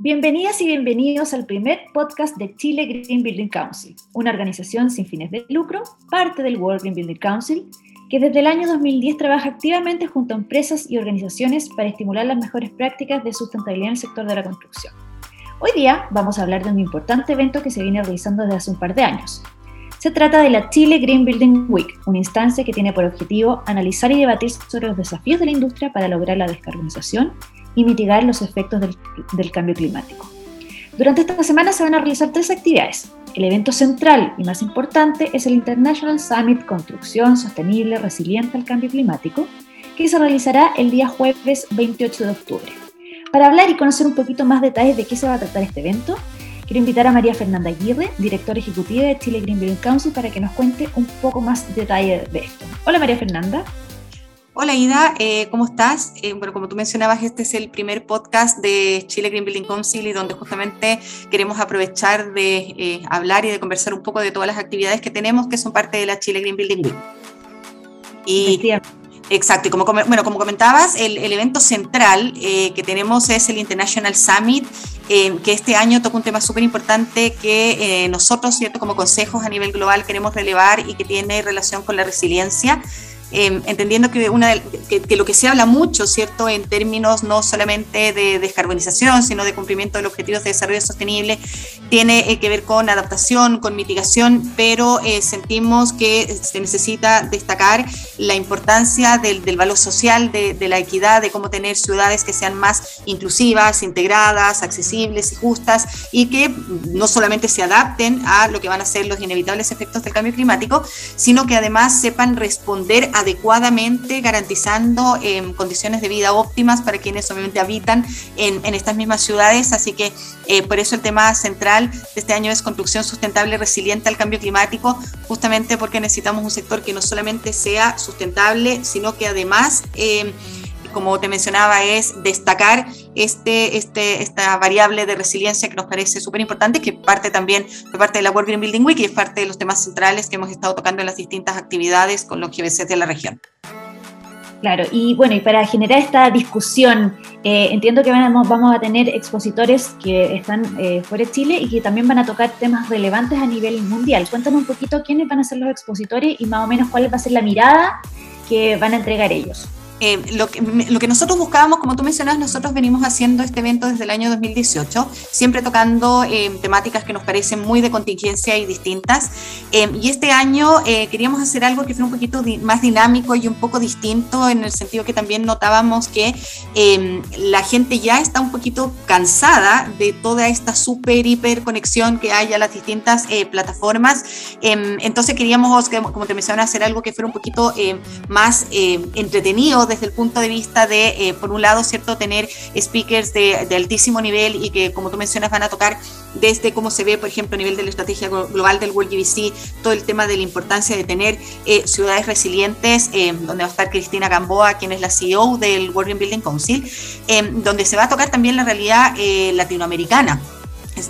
Bienvenidas y bienvenidos al primer podcast de Chile Green Building Council, una organización sin fines de lucro, parte del World Green Building Council, que desde el año 2010 trabaja activamente junto a empresas y organizaciones para estimular las mejores prácticas de sustentabilidad en el sector de la construcción. Hoy día vamos a hablar de un importante evento que se viene realizando desde hace un par de años. Se trata de la Chile Green Building Week, una instancia que tiene por objetivo analizar y debatir sobre los desafíos de la industria para lograr la descarbonización y mitigar los efectos del, cambio climático. Durante esta semana se van a realizar tres actividades. El evento central y más importante es el International Summit Construcción Sostenible Resiliente al Cambio Climático, que se realizará el día jueves 28 de octubre. Para hablar y conocer un poquito más detalles de qué se va a tratar este evento, quiero invitar a María Fernanda Aguirre, directora ejecutiva de Chile Green Building Council, para que nos cuente un poco más detalle de esto. Hola María Fernanda. Hola Ida, eh, ¿cómo estás? Eh, bueno, como tú mencionabas, este es el primer podcast de Chile Green Building Council y donde justamente queremos aprovechar de eh, hablar y de conversar un poco de todas las actividades que tenemos que son parte de la Chile Green Building Week. Y, exacto, y como, bueno, como comentabas, el, evento central que tenemos es el International Summit, que este año toca un tema súper importante que nosotros, ¿cierto? como consejos a nivel global queremos relevar y que tiene relación con la resiliencia. Em, entendiendo que, una, que, lo que se habla mucho, ¿cierto?, en términos no solamente de descarbonización, sino de cumplimiento de los objetivos de desarrollo sostenible, tiene eh, que ver con adaptación, con mitigación, pero eh, sentimos que se necesita destacar la importancia del, del valor social, de, de, la equidad, de cómo tener ciudades que sean más inclusivas, integradas, accesibles y justas, y que no solamente se adapten a lo que van a ser los inevitables efectos del cambio climático, sino que además sepan responder adecuadamente, garantizando em, condiciones de vida óptimas para quienes obviamente habitan en, estas mismas ciudades. Así que eh, por eso el tema central de este año es construcción sustentable y resiliente al cambio climático, justamente porque necesitamos un sector que no solamente sea sustentable, sino que además... Em, como te mencionaba, es destacar este, este, esta variable de resiliencia que nos parece súper importante, que parte también de parte de la World Green Building Week y es parte de los temas centrales que hemos estado tocando en las distintas actividades con los GBC de la región. Claro, y bueno, y para generar esta discusión, eh, entiendo que vamos, vamos a tener expositores que están eh, fuera de Chile y que también van a tocar temas relevantes a nivel mundial. Cuéntanos un poquito quiénes van a ser los expositores y más o menos cuál va a ser la mirada que van a entregar ellos. Eh, lo, que, lo, que, nosotros buscábamos, como tú mencionas, nosotros venimos haciendo este evento desde el año 2018, siempre tocando eh, temáticas que nos parecen muy de contingencia y distintas. Eh, y este año queríamos hacer algo que fuera un poquito más dinámico y un poco distinto, en el sentido que también notábamos que la gente ya está un poquito cansada de toda esta super, hiper conexión que hay a las distintas plataformas. entonces queríamos, como te mencionaba, hacer algo que fuera un poquito más entretenido desde el punto de vista de, eh, por un lado, ¿cierto?, tener speakers de, altísimo nivel y que, como tú mencionas, van a tocar desde cómo se ve, por ejemplo, a nivel de la estrategia global del World GBC, todo el tema de la importancia de tener eh, ciudades resilientes, eh, donde va a estar Cristina Gamboa, quien es la CEO del World Building Council, donde se va a tocar también la realidad latinoamericana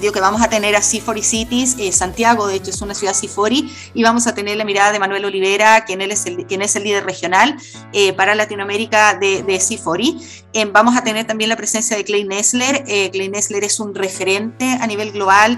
digo que vamos a tener a C40 Cities, eh, Santiago de hecho es una ciudad C40, y vamos a tener la mirada de Manuel Olivera, quien, es, el, quien es el líder regional eh, para Latinoamérica de, de C40. Eh, vamos a tener también la presencia de Clay Nessler. Clay Nessler es un referente a nivel global,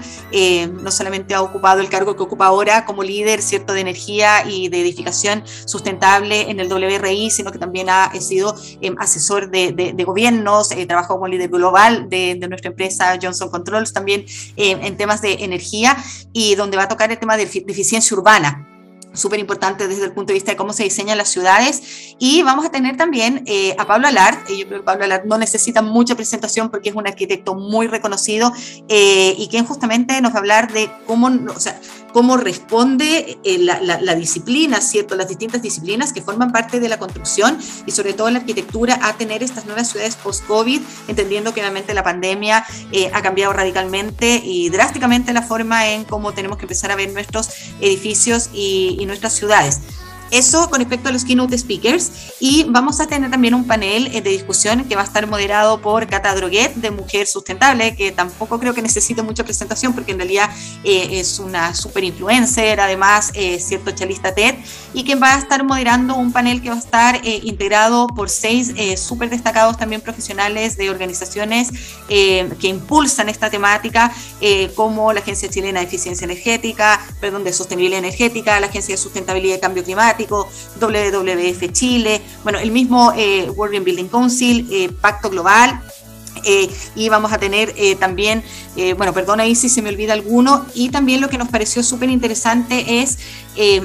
no solamente ha ocupado el cargo que ocupa ahora como líder cierto, de energía y de edificación sustentable en el WRI, sino que también ha sido asesor de, de, gobiernos, trabajó como líder global de, de nuestra empresa Johnson Controls también eh, en temas de energía y donde va a tocar el tema de eficiencia urbana súper importante desde el punto de vista de cómo se diseñan las ciudades. Y vamos a tener también eh, a Pablo Alard. Yo creo que Pablo Alard no necesita mucha presentación porque es un arquitecto muy reconocido eh, y quien justamente nos va a hablar de cómo, cómo responde eh, la, disciplina, ¿cierto? Las distintas disciplinas que forman parte de la construcción y sobre todo la arquitectura a tener estas nuevas ciudades post-COVID, entendiendo que obviamente la pandemia eh, ha cambiado radicalmente y drásticamente la forma en cómo tenemos que empezar a ver nuestros edificios y, nuestras ciudades. Eso con respecto a los keynote speakers. Y vamos a tener también un panel eh, de discusión que va a estar moderado por Cata Droguet de Mujer Sustentable, que tampoco creo que necesite mucha presentación porque en realidad eh, es una super influencer, además eh, cierto chalista TED, y que va a estar moderando un panel que va a estar integrado por seis súper destacados también profesionales de organizaciones que impulsan esta temática, como la Agencia Chilena de Eficiencia Energética, perdón, de Sostenibilidad Energética, la Agencia de Sustentabilidad y Cambio Climático, WWF Chile, bueno, el mismo eh, World Green Building Council, eh, Pacto Global, eh, y vamos a tener también, bueno, perdona ahí si se me olvida alguno, y también lo que nos pareció súper interesante es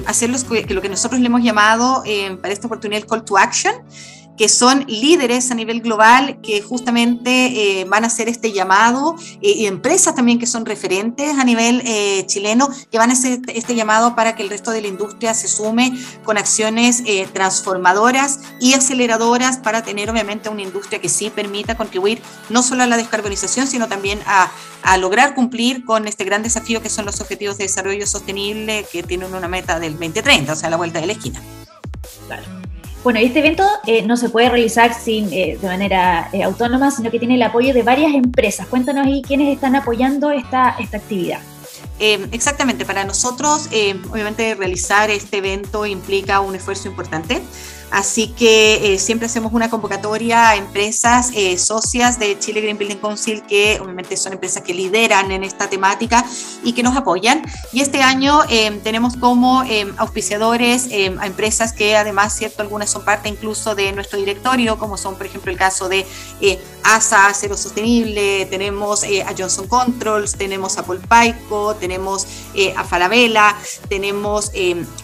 hacer lo que nosotros le hemos llamado para esta oportunidad el call to action, que son líderes a nivel global que justamente eh, van a hacer este llamado, eh, y empresas también que son referentes a nivel eh, chileno, que van a hacer este llamado para que el resto de la industria se sume con acciones transformadoras y aceleradoras para tener obviamente una industria que sí permita contribuir no solo a la descarbonización, sino también a, a lograr cumplir con este gran desafío que son los objetivos de desarrollo sostenible que tienen una meta del 2030, o sea, la vuelta de la esquina. Claro. Bueno, este evento eh, no se puede realizar sin, eh, de manera eh, autónoma, sino que tiene el apoyo de varias empresas. Cuéntanos ahí quiénes están apoyando esta, esta actividad. Exactamente, para nosotros, obviamente, realizar este evento implica un esfuerzo importante. Así que eh, siempre hacemos una convocatoria a empresas eh, socias de Chile Green Building Council, que obviamente son empresas que lideran en esta temática y que nos apoyan. Y este año em, tenemos como auspiciadores a empresas que además, cierto, algunas son parte incluso de nuestro directorio, como son, por ejemplo, el caso de eh, ASA, Cero Sostenible, tenemos a Johnson Controls, tenemos a Polpaico, tenemos a Falabella, tenemos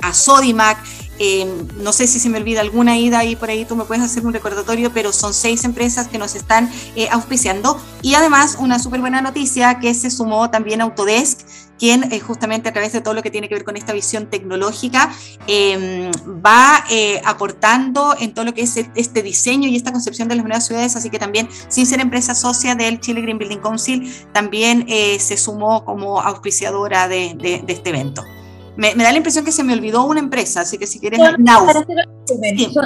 a Sodimac. Em, no sé si se me olvida alguna ida y por ahí tú me puedes hacer un recordatorio, pero son seis empresas que nos están eh, auspiciando. Y además, una súper buena noticia que se sumó también Autodesk, quien eh, justamente a través de todo lo que tiene que ver con esta visión tecnológica em, va eh, aportando en todo lo que es este diseño y esta concepción de las nuevas ciudades, así que también sin ser empresa socia del Chile Green Building Council, también se sumó como auspiciadora de este evento. Me, da la impresión que se me olvidó una empresa, así que si quieres, Nauf. Sí,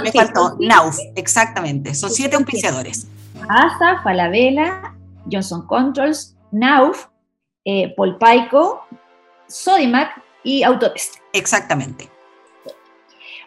me faltó, Nauf, exactamente. Son siete auspiciadores. ASA, Falabella, Johnson Controls, Nauf, eh, Polpaico, Sodimac y Autotest. Exactamente.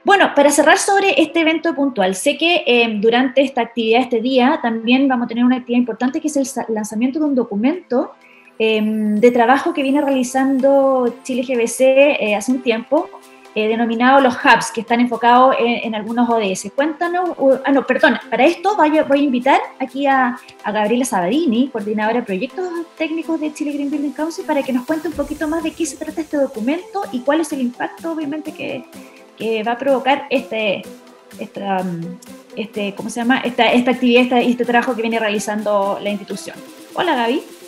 Bueno, para cerrar sobre este evento puntual, sé que eh, durante esta actividad, este día, también vamos a tener una actividad importante que es el lanzamiento de un documento Em, de trabajo que viene realizando Chile GBC eh, hace un tiempo, eh, denominado los hubs, que están enfocados en, algunos ODS. Cuéntanos, ah, no, perdón, para esto voy a, voy a invitar aquí a, Gabriela Sabadini, coordinadora de proyectos técnicos de Chile Green Building Council, para que nos cuente un poquito más de qué se trata este documento y cuál es el impacto, obviamente, que, que va a provocar este, esta, este, ¿cómo se llama? Esta, esta actividad y este trabajo que viene realizando la institución. Hola, Gaby.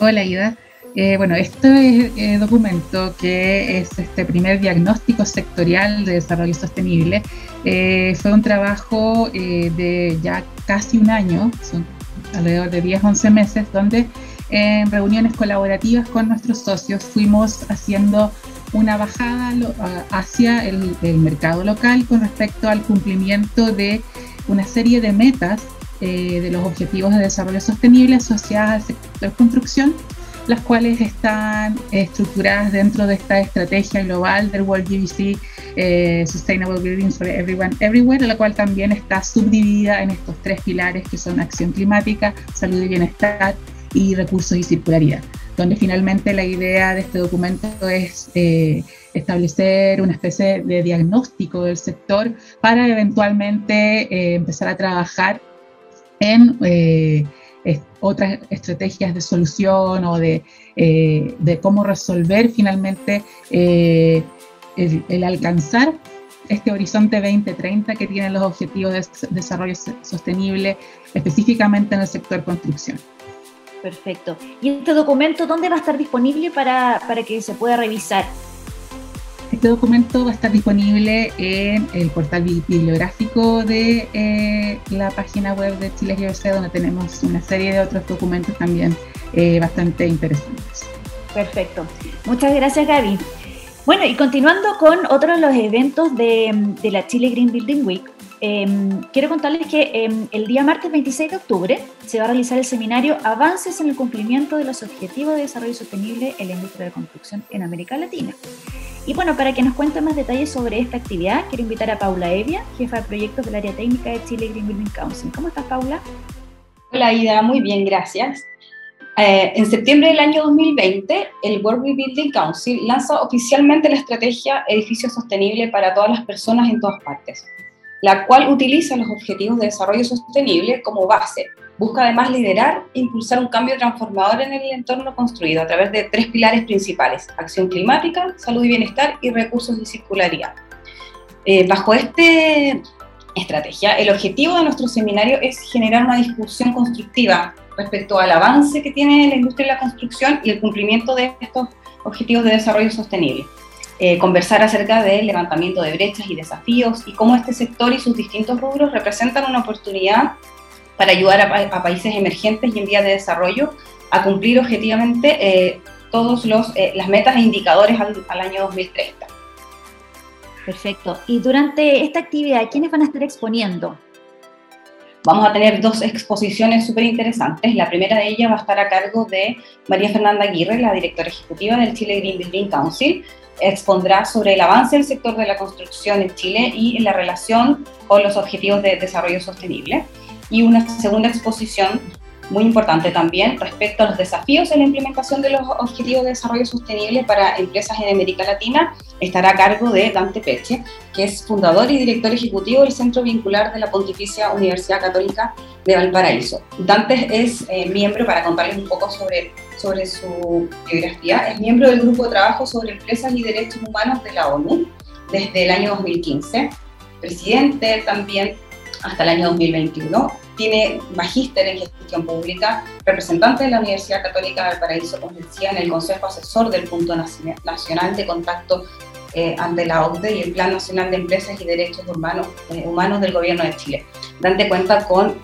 Hola Ida. Eh, bueno, este eh, documento, que es este primer diagnóstico sectorial de desarrollo sostenible, eh, fue un trabajo de ya casi un año, son alrededor de 10, 11 meses, donde en reuniones colaborativas con nuestros socios fuimos haciendo una bajada hacia el, el mercado local con respecto al cumplimiento de una serie de metas eh, de los Objetivos de Desarrollo Sostenible asociadas al sector construcción, las cuales están estructuradas dentro de esta estrategia global del World GBC eh, Sustainable Buildings for Everyone Everywhere, la cual también está subdividida en estos tres pilares que son acción climática, salud y bienestar y recursos y circularidad, donde finalmente la idea de este documento es eh, establecer una especie de diagnóstico del sector para eventualmente empezar a trabajar en eh, otras estrategias de solución o de, eh, de cómo resolver finalmente eh, el, alcanzar este horizonte 2030 que tienen los objetivos de desarrollo sostenible específicamente en el sector construcción. Perfecto. ¿Y este documento dónde va a estar disponible para, para que se pueda revisar? Este documento va a estar disponible en el portal bibliográfico de eh, la página web de Chile GBC, donde tenemos una serie de otros documentos también eh, bastante interesantes. Perfecto. Muchas gracias, Gaby. Bueno, y continuando con otro de los eventos de, la Chile Green Building Week, Em, quiero contarles que em, el día martes 26 de octubre se va a realizar el seminario Avances en el cumplimiento de los objetivos de desarrollo sostenible en la industria de construcción en América Latina. Y bueno, para que nos cuente más detalles sobre esta actividad, quiero invitar a Paula Evia, jefa de proyectos del área técnica de Chile Green Building Council. ¿Cómo estás, Paula? Hola, Ida, muy bien, gracias. Eh, en septiembre del año 2020, el World Rebuilding Council lanza oficialmente la estrategia Edificio Sostenible para todas las personas en todas partes la cual utiliza los Objetivos de Desarrollo Sostenible como base. Busca además liderar e impulsar un cambio transformador en el entorno construido a través de tres pilares principales, acción climática, salud y bienestar y recursos de circularidad. Eh, bajo esta estrategia, el objetivo de nuestro seminario es generar una discusión constructiva respecto al avance que tiene la industria de la construcción y el cumplimiento de estos objetivos de desarrollo sostenible. Eh, conversar acerca del levantamiento de brechas y desafíos y cómo este sector y sus distintos rubros representan una oportunidad para ayudar a, países emergentes y en vías de desarrollo a cumplir objetivamente eh, todas eh, las metas e indicadores al, al año 2030. Perfecto. Y durante esta actividad, ¿quiénes van a estar exponiendo? Vamos a tener dos exposiciones súper interesantes. La primera de ellas va a estar a cargo de María Fernanda Aguirre, la directora ejecutiva del Chile Green Building Council, expondrá sobre el avance del sector de la construcción en Chile y en la relación con los objetivos de desarrollo sostenible. Y una segunda exposición muy importante también respecto a los desafíos en la implementación de los objetivos de desarrollo sostenible para empresas en América Latina, estará a cargo de Dante Peche, que es fundador y director ejecutivo del Centro Vincular de la Pontificia Universidad Católica de Valparaíso. Dante es eh, miembro, para contarles un poco sobre sobre su biografía. Es miembro del Grupo de Trabajo sobre Empresas y Derechos Humanos de la ONU desde el año 2015, presidente también hasta el año 2021. Tiene magíster en gestión pública, representante de la Universidad Católica de Valparaíso, como decía, en el Consejo Asesor del Punto Nacional de Contacto eh, ante la OCDE y el Plan Nacional de Empresas y Derechos Humanos, eh, Humanos del Gobierno de Chile. Dante cuenta con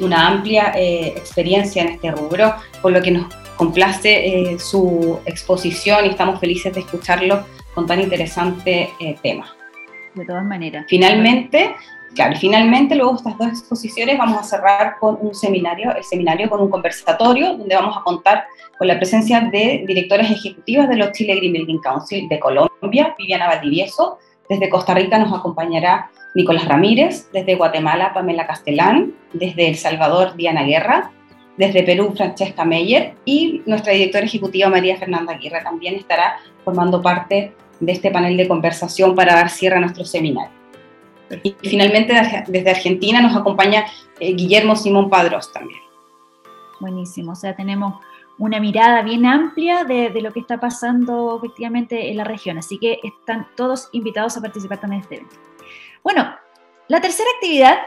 una amplia eh, experiencia en este rubro, por lo que nos complace eh, su exposición y estamos felices de escucharlo con tan interesante eh, tema. De todas maneras. Finalmente, claro, finalmente luego estas dos exposiciones vamos a cerrar con un seminario, el seminario con un conversatorio donde vamos a contar con la presencia de directoras ejecutivas de los Chile Green Building Council de Colombia, Viviana Valdivieso, desde Costa Rica nos acompañará Nicolás Ramírez, desde Guatemala Pamela Castellán, desde El Salvador Diana Guerra, desde Perú, Francesca Meyer. Y nuestra directora ejecutiva María Fernanda Aguirre también estará formando parte de este panel de conversación para dar cierre a nuestro seminario. Y finalmente desde Argentina nos acompaña eh, Guillermo Simón Padros también. Buenísimo, o sea, tenemos una mirada bien amplia de, lo que está pasando efectivamente en la región, así que están todos invitados a participar también de este evento. Bueno, la tercera actividad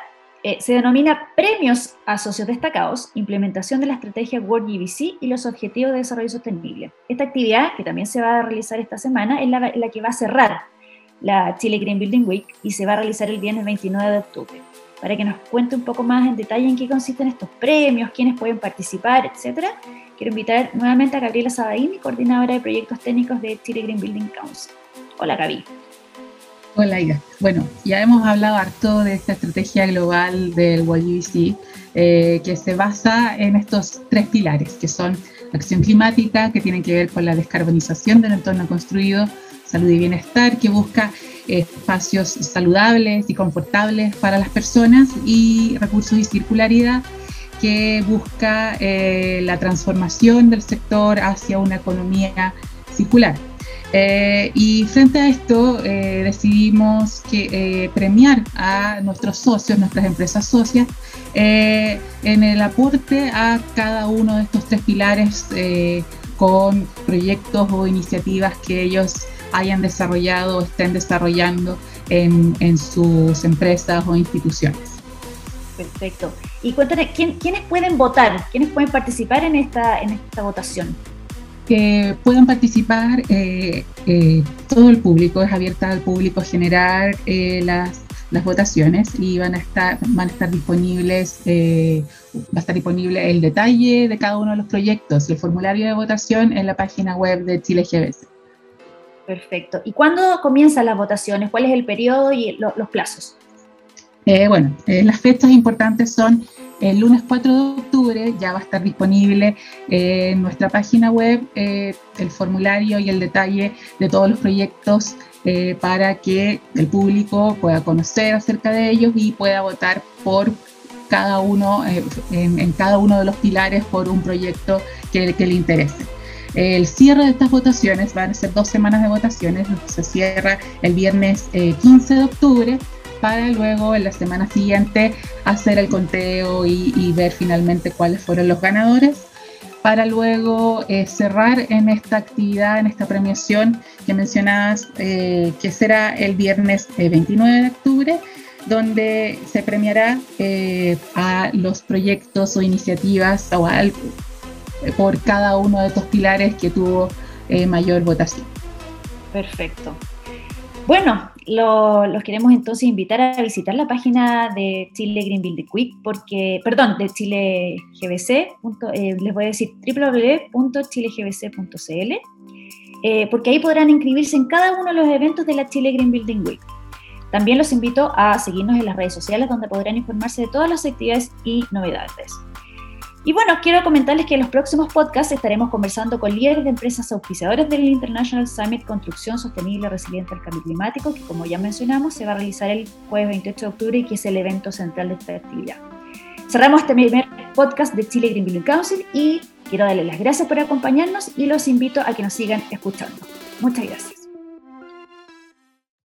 eh, se denomina Premios a Socios Destacados, implementación de la estrategia World GBC y los Objetivos de Desarrollo Sostenible. Esta actividad, que también se va a realizar esta semana, es la, que va a cerrar la Chile Green Building Week y se va a realizar el viernes 29 de octubre. Para que nos cuente un poco más en detalle en qué consisten estos premios, quiénes pueden participar, etc., quiero invitar nuevamente a Gabriela Sabadini, coordinadora de proyectos técnicos de Chile Green Building Council. Hola, Gaby. Hola. Bueno, ya hemos hablado harto de esta estrategia global del YGBC, eh, que se basa en estos tres pilares, que son acción climática, que tienen que ver con la descarbonización del entorno construido, salud y bienestar, que busca espacios saludables y confortables para las personas, y recursos y circularidad, que busca eh, la transformación del sector hacia una economía circular. Eh, y frente a esto eh, decidimos que, premiar a nuestros socios, nuestras empresas socias, en el aporte a cada uno de estos tres pilares con proyectos o iniciativas que ellos hayan desarrollado o estén desarrollando en, en sus empresas o instituciones. Perfecto. Y cuéntame, ¿quiénes pueden votar? ¿Quiénes pueden participar en esta, en esta votación? que puedan participar eh, eh, todo el público, es abierta al público generar eh, las, las, votaciones y van a estar, van a estar disponibles, va a estar disponible el detalle de cada uno de los proyectos, el formulario de votación en la página web de Chile GBC. Perfecto. ¿Y cuándo comienzan las votaciones? ¿Cuál es el periodo y los plazos? Eh, bueno, eh, las fechas importantes son el lunes 4 de octubre, ya va a estar disponible eh, en nuestra página web el formulario y el detalle de todos los proyectos para que el público pueda conocer acerca de ellos y pueda votar por cada uno, en, cada uno de los pilares por un proyecto que, que le interese. El cierre de estas votaciones van a ser dos semanas de votaciones, se cierra el viernes 15 de octubre para luego en la semana siguiente hacer el conteo y, ver finalmente cuáles fueron los ganadores, para luego eh, cerrar en esta actividad, en esta premiación que mencionabas, eh, que será el viernes 29 eh, de octubre, donde se premiará a los proyectos o iniciativas o por cada uno de estos pilares que tuvo mayor votación. Perfecto. Bueno, los queremos entonces invitar a visitar la página de Chile Green Building Quick, porque, perdón, de Chile GBC, eh, les voy a decir www.chilegbc.cl, eh, porque ahí podrán inscribirse en cada uno de los eventos de la Chile Green Building Week. También los invito a seguirnos en las redes sociales donde podrán informarse de todas las actividades y novedades. Y bueno, quiero comentarles que en los próximos podcasts estaremos conversando con líderes de empresas auspiciadores del International Summit Construcción Sostenible Resiliente al Cambio Climático, que como ya mencionamos se va a realizar el jueves 28 de octubre y que es el evento central de esta actividad. Cerramos este primer podcast de Chile Green Building Council y quiero darles las gracias por acompañarnos y los invito a que nos sigan escuchando. Muchas gracias.